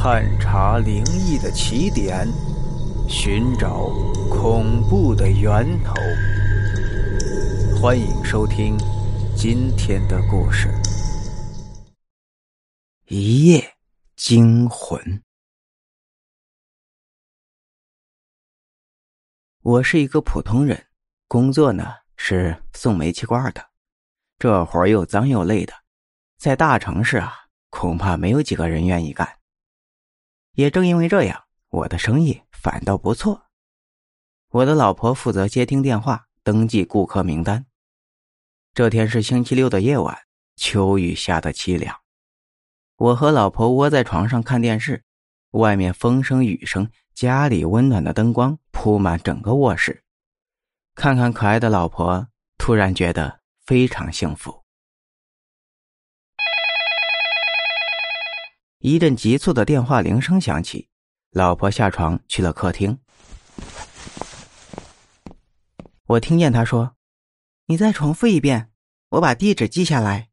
探查灵异的起点，寻找恐怖的源头。欢迎收听今天的故事《一夜惊魂》。我是一个普通人，工作呢是送煤气罐的，这活又脏又累的，在大城市啊，恐怕没有几个人愿意干。也正因为这样，我的生意反倒不错。我的老婆负责接听电话、登记顾客名单。这天是星期六的夜晚，秋雨下得凄凉。我和老婆窝在床上看电视，外面风声雨声，家里温暖的灯光铺满整个卧室。看看可爱的老婆，突然觉得非常幸福。一阵急促的电话铃声响起，老婆下床去了客厅。我听见她说：“你再重复一遍，我把地址记下来。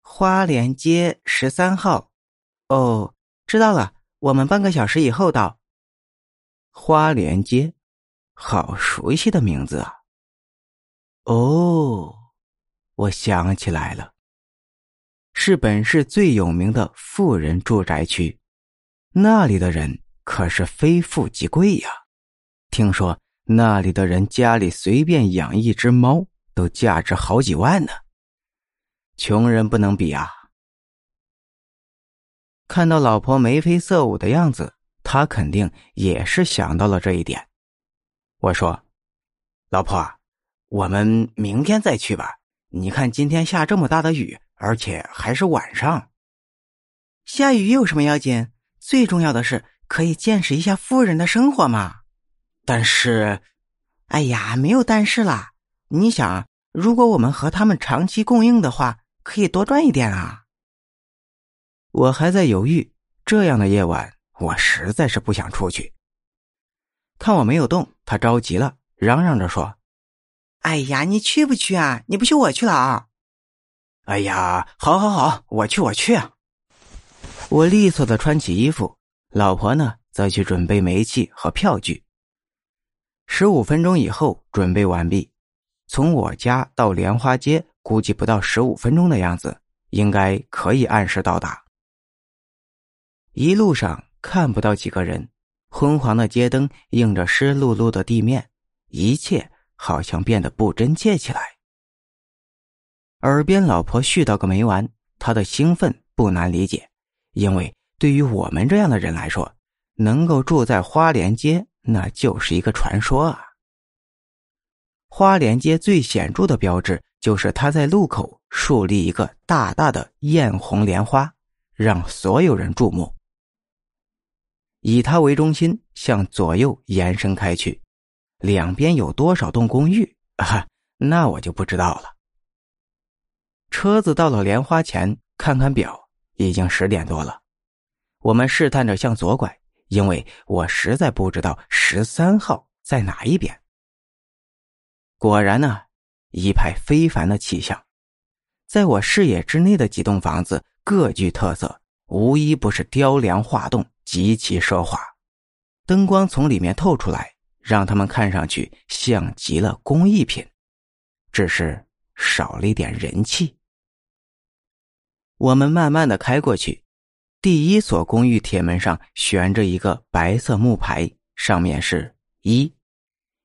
花莲街十三号。哦，知道了，我们半个小时以后到。花莲街，好熟悉的名字啊！哦，我想起来了。”是本市最有名的富人住宅区，那里的人可是非富即贵呀。听说那里的人家里随便养一只猫都价值好几万呢。穷人不能比啊。看到老婆眉飞色舞的样子，他肯定也是想到了这一点。我说：“老婆，我们明天再去吧。你看今天下这么大的雨。”而且还是晚上，下雨有什么要紧？最重要的是可以见识一下富人的生活嘛。但是，哎呀，没有但是啦。你想，如果我们和他们长期供应的话，可以多赚一点啊。我还在犹豫，这样的夜晚，我实在是不想出去。看我没有动，他着急了，嚷嚷着说：“哎呀，你去不去啊？你不去，我去了啊。”哎呀，好，好，好，我去，我去啊！我利索的穿起衣服，老婆呢，则去准备煤气和票据。十五分钟以后，准备完毕。从我家到莲花街，估计不到十五分钟的样子，应该可以按时到达。一路上看不到几个人，昏黄的街灯映着湿漉漉的地面，一切好像变得不真切起来。耳边老婆絮叨个没完，他的兴奋不难理解，因为对于我们这样的人来说，能够住在花莲街那就是一个传说啊。花莲街最显著的标志就是他在路口树立一个大大的艳红莲花，让所有人注目。以它为中心向左右延伸开去，两边有多少栋公寓 啊？那我就不知道了。车子到了莲花前，看看表，已经十点多了。我们试探着向左拐，因为我实在不知道十三号在哪一边。果然呢，一派非凡的气象，在我视野之内的几栋房子各具特色，无一不是雕梁画栋，极其奢华。灯光从里面透出来，让他们看上去像极了工艺品，只是少了一点人气。我们慢慢的开过去，第一所公寓铁门上悬着一个白色木牌，上面是一，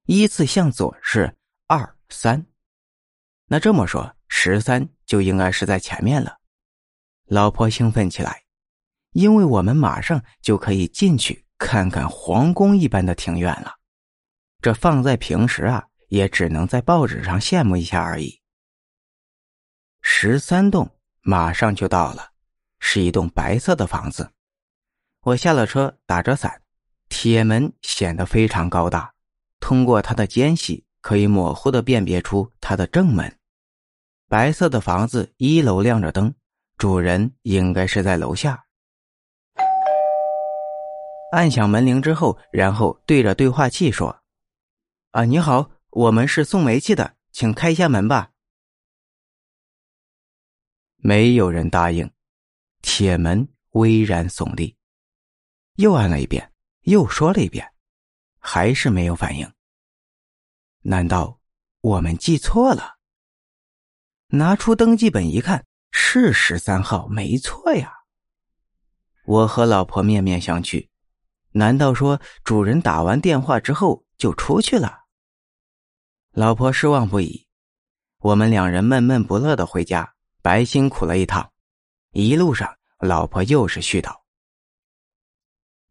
依次向左是二三，那这么说十三就应该是在前面了。老婆兴奋起来，因为我们马上就可以进去看看皇宫一般的庭院了。这放在平时啊，也只能在报纸上羡慕一下而已。十三栋。马上就到了，是一栋白色的房子。我下了车，打着伞，铁门显得非常高大。通过它的间隙，可以模糊的辨别出它的正门。白色的房子一楼亮着灯，主人应该是在楼下。按响门铃之后，然后对着对话器说：“啊，你好，我们是送煤气的，请开一下门吧。”没有人答应，铁门巍然耸立。又按了一遍，又说了一遍，还是没有反应。难道我们记错了？拿出登记本一看，是十三号，没错呀。我和老婆面面相觑，难道说主人打完电话之后就出去了？老婆失望不已。我们两人闷闷不乐的回家，白辛苦了一趟。一路上，老婆又是絮叨：“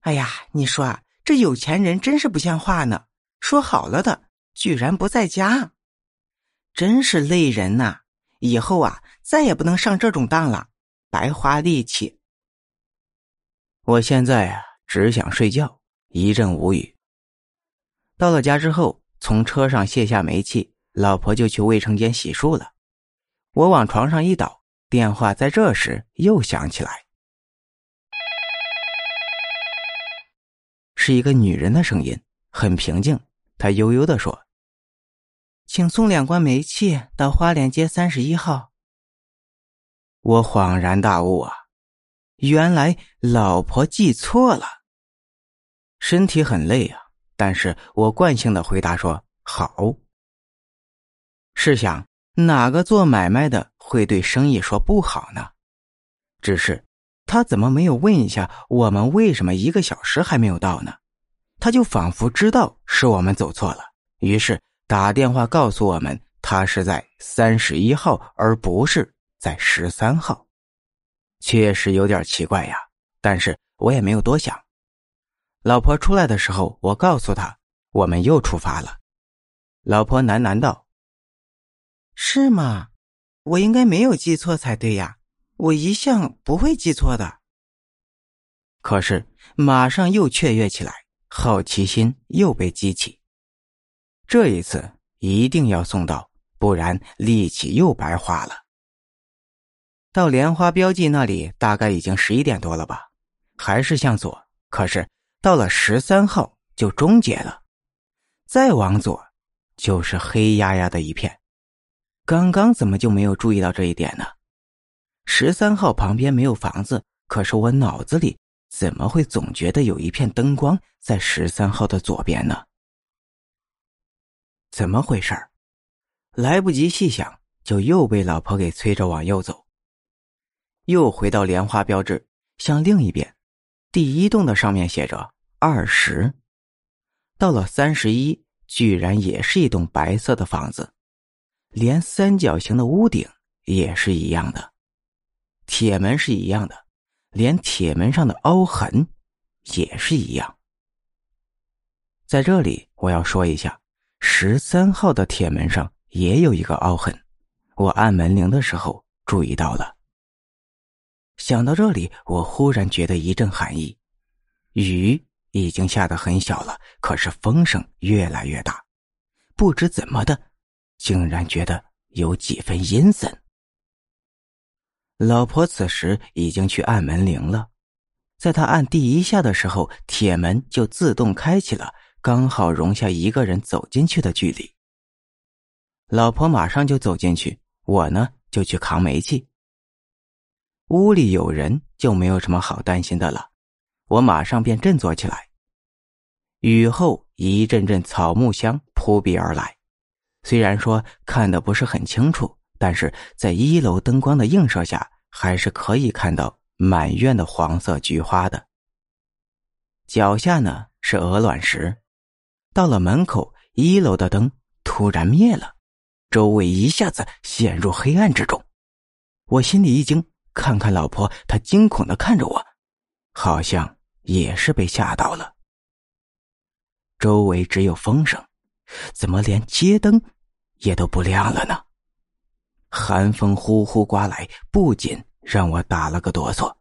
哎呀，你说啊这有钱人真是不像话呢！说好了的，居然不在家，真是累人呐！以后啊，再也不能上这种当了，白花力气。”我现在啊，只想睡觉，一阵无语。到了家之后，从车上卸下煤气。老婆就去卫生间洗漱了，我往床上一倒，电话在这时又响起来，是一个女人的声音，很平静。她悠悠的说：“请送两罐煤气到花莲街三十一号。”我恍然大悟啊，原来老婆记错了。身体很累啊，但是我惯性的回答说：“好。”试想，哪个做买卖的会对生意说不好呢？只是他怎么没有问一下我们为什么一个小时还没有到呢？他就仿佛知道是我们走错了，于是打电话告诉我们他是在三十一号，而不是在十三号。确实有点奇怪呀，但是我也没有多想。老婆出来的时候，我告诉她我们又出发了。老婆喃喃道。是吗？我应该没有记错才对呀，我一向不会记错的。可是马上又雀跃起来，好奇心又被激起。这一次一定要送到，不然力气又白花了。到莲花标记那里，大概已经十一点多了吧？还是向左，可是到了十三号就终结了，再往左就是黑压压的一片。刚刚怎么就没有注意到这一点呢？十三号旁边没有房子，可是我脑子里怎么会总觉得有一片灯光在十三号的左边呢？怎么回事来不及细想，就又被老婆给催着往右走。又回到莲花标志，向另一边，第一栋的上面写着二十。到了三十一，居然也是一栋白色的房子。连三角形的屋顶也是一样的，铁门是一样的，连铁门上的凹痕也是一样。在这里，我要说一下，十三号的铁门上也有一个凹痕，我按门铃的时候注意到了。想到这里，我忽然觉得一阵寒意。雨已经下得很小了，可是风声越来越大，不知怎么的。竟然觉得有几分阴森。老婆此时已经去按门铃了，在她按第一下的时候，铁门就自动开启了，刚好容下一个人走进去的距离。老婆马上就走进去，我呢就去扛煤气。屋里有人就没有什么好担心的了，我马上便振作起来。雨后一阵阵草木香扑鼻而来。虽然说看的不是很清楚，但是在一楼灯光的映射下，还是可以看到满院的黄色菊花的。脚下呢是鹅卵石，到了门口，一楼的灯突然灭了，周围一下子陷入黑暗之中。我心里一惊，看看老婆，她惊恐的看着我，好像也是被吓到了。周围只有风声。怎么连街灯也都不亮了呢？寒风呼呼刮来，不仅让我打了个哆嗦。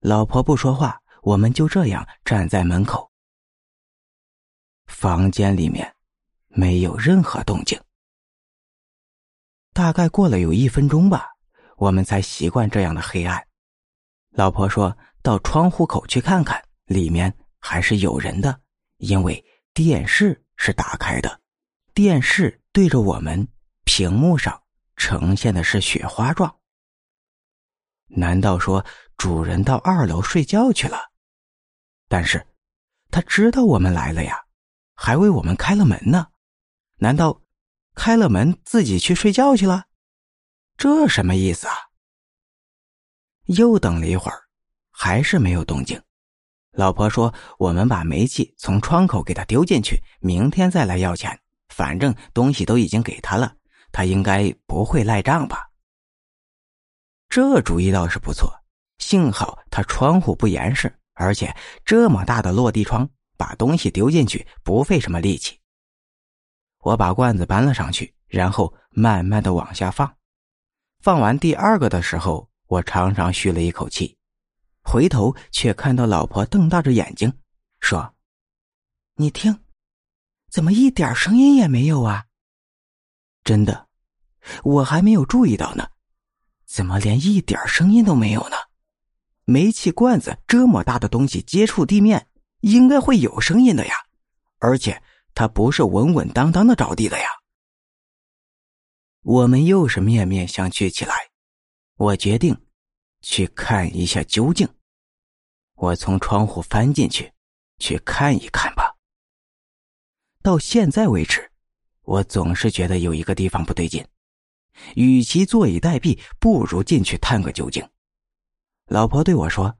老婆不说话，我们就这样站在门口。房间里面没有任何动静。大概过了有一分钟吧，我们才习惯这样的黑暗。老婆说到窗户口去看看，里面还是有人的，因为电视。是打开的，电视对着我们，屏幕上呈现的是雪花状。难道说主人到二楼睡觉去了？但是，他知道我们来了呀，还为我们开了门呢。难道开了门自己去睡觉去了？这什么意思啊？又等了一会儿，还是没有动静。老婆说：“我们把煤气从窗口给他丢进去，明天再来要钱。反正东西都已经给他了，他应该不会赖账吧？”这主意倒是不错。幸好他窗户不严实，而且这么大的落地窗，把东西丢进去不费什么力气。我把罐子搬了上去，然后慢慢的往下放。放完第二个的时候，我长长吁了一口气，回头却看到老婆瞪大着眼睛，说：“你听，怎么一点声音也没有啊？”真的，我还没有注意到呢，怎么连一点声音都没有呢？煤气罐子这么大的东西接触地面，应该会有声音的呀，而且它不是稳稳当当的着地的呀。我们又是面面相觑起来。我决定去看一下究竟。我从窗户翻进去，去看一看吧。到现在为止，我总是觉得有一个地方不对劲。与其坐以待毙，不如进去探个究竟。老婆对我说：“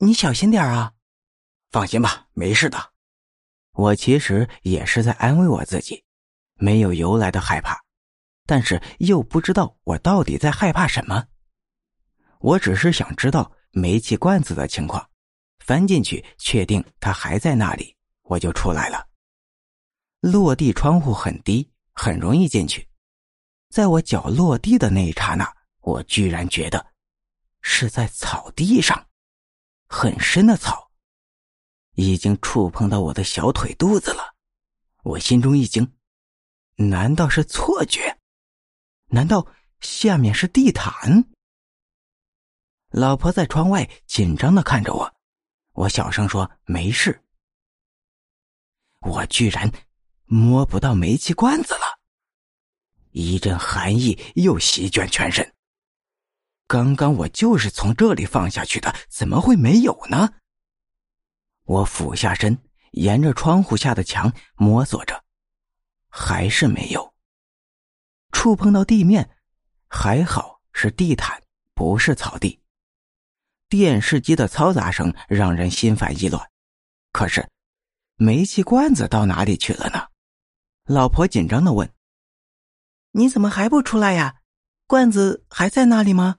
你小心点啊，放心吧，没事的。”我其实也是在安慰我自己，没有由来的害怕，但是又不知道我到底在害怕什么。我只是想知道煤气罐子的情况，翻进去确定它还在那里，我就出来了。落地窗户很低，很容易进去。在我脚落地的那一刹那，我居然觉得。是在草地上，很深的草，已经触碰到我的小腿肚子了。我心中一惊，难道是错觉？难道下面是地毯？老婆在窗外紧张的看着我，我小声说：“没事。”我居然摸不到煤气罐子了，一阵寒意又席卷全身。刚刚我就是从这里放下去的，怎么会没有呢？我俯下身，沿着窗户下的墙摸索着，还是没有。触碰到地面，还好是地毯，不是草地。电视机的嘈杂声让人心烦意乱，可是煤气罐子到哪里去了呢？老婆紧张的问：“你怎么还不出来呀？罐子还在那里吗？”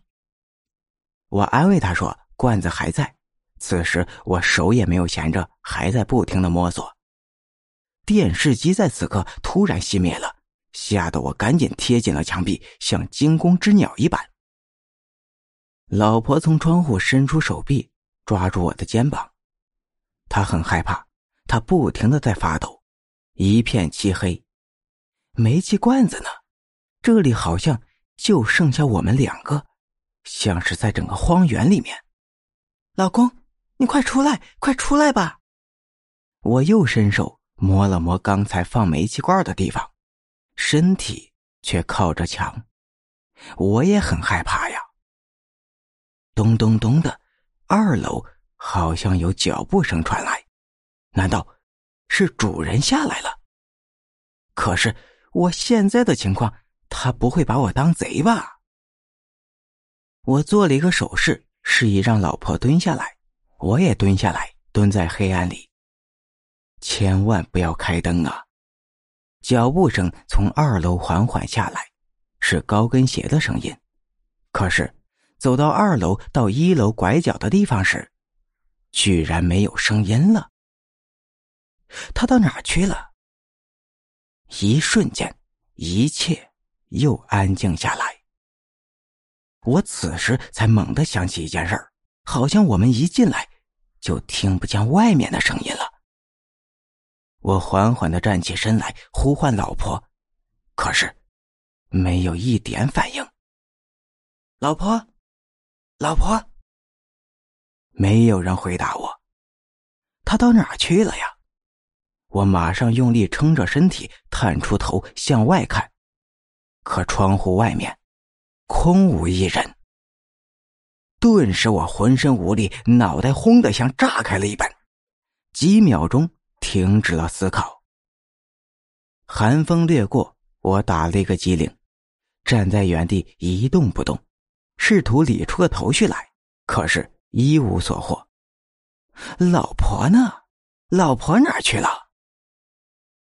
我安慰他说：“罐子还在。”此时我手也没有闲着，还在不停的摸索。电视机在此刻突然熄灭了，吓得我赶紧贴紧了墙壁，像惊弓之鸟一般。老婆从窗户伸出手臂，抓住我的肩膀。她很害怕，她不停的在发抖。一片漆黑，煤气罐子呢？这里好像就剩下我们两个。像是在整个荒原里面，老公，你快出来，快出来吧！我又伸手摸了摸刚才放煤气罐的地方，身体却靠着墙，我也很害怕呀。咚咚咚的，二楼好像有脚步声传来，难道是主人下来了？可是我现在的情况，他不会把我当贼吧？我做了一个手势，示意让老婆蹲下来。我也蹲下来，蹲在黑暗里。千万不要开灯啊！脚步声从二楼缓缓下来，是高跟鞋的声音。可是走到二楼到一楼拐角的地方时，居然没有声音了。他到哪儿去了？一瞬间，一切又安静下来。我此时才猛地想起一件事儿，好像我们一进来，就听不见外面的声音了。我缓缓的站起身来，呼唤老婆，可是没有一点反应。老婆，老婆，没有人回答我。他到哪儿去了呀？我马上用力撑着身体，探出头向外看，可窗户外面。空无一人。顿时，我浑身无力，脑袋轰的像炸开了一般，几秒钟停止了思考。寒风掠过，我打了一个激灵，站在原地一动不动，试图理出个头绪来，可是一无所获。老婆呢？老婆哪儿去了？